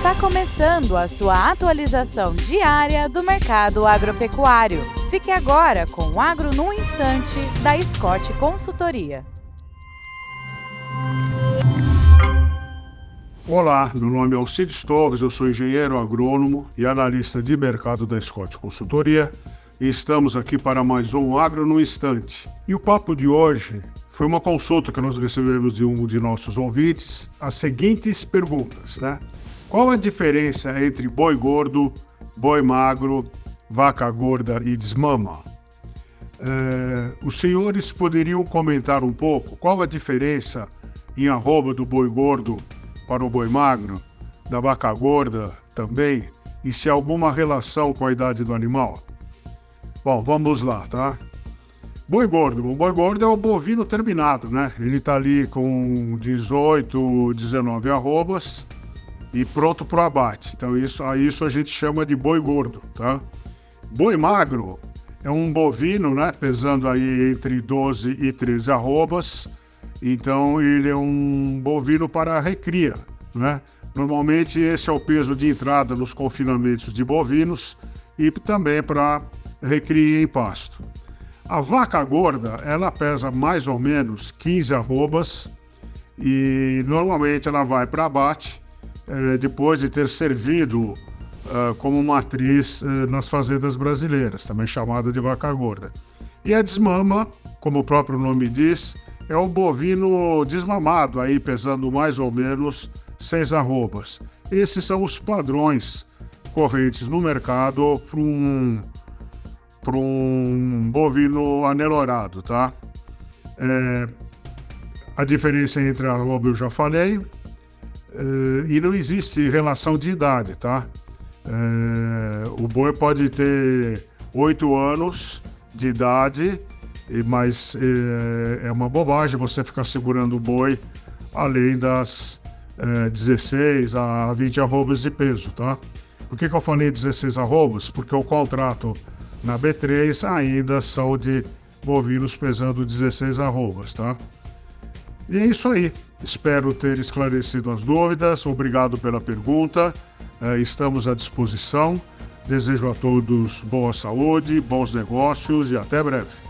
Está começando a sua atualização diária do mercado agropecuário. Fique agora com o Agro no Instante, da Scott Consultoria. Olá, meu nome é Alcides Torres, eu sou engenheiro agrônomo e analista de mercado da Scott Consultoria e estamos aqui para mais um Agro no Instante. E o papo de hoje foi uma consulta que nós recebemos de um de nossos ouvintes, as seguintes perguntas, né? Qual a diferença entre boi gordo, boi magro, vaca gorda e desmama? É, os senhores poderiam comentar um pouco qual a diferença em arroba do boi gordo para o boi magro, da vaca gorda também, e se há alguma relação com a idade do animal? Bom, vamos lá, tá? Boi gordo. O boi gordo é o bovino terminado, né? Ele está ali com 18, 19 arrobas e pronto para o abate. Então isso, a isso a gente chama de boi gordo, tá? Boi magro é um bovino, né? Pesando aí entre 12 e 13 arrobas. Então ele é um bovino para recria, né? Normalmente esse é o peso de entrada nos confinamentos de bovinos e também para recria em pasto. A vaca gorda, ela pesa mais ou menos 15 arrobas e normalmente ela vai para abate eh, depois de ter servido uh, como matriz uh, nas fazendas brasileiras, também chamada de vaca gorda. E a desmama, como o próprio nome diz, é um bovino desmamado, aí pesando mais ou menos 6 arrobas. Esses são os padrões correntes no mercado para um um bovino anelorado, tá? É, a diferença entre a lobo eu já falei, é, e não existe relação de idade, tá? É, o boi pode ter oito anos de idade, mas é, é, uma bobagem você ficar segurando o boi além das é, 16 a 20 arrobas de peso, tá? Por que, que eu falei 16 arrobas? Porque o contrato na B3 ainda são de bovinos pesando 16 arrobas, tá? E é isso aí. Espero ter esclarecido as dúvidas. Obrigado pela pergunta. É, estamos à disposição. Desejo a todos boa saúde, bons negócios e até breve.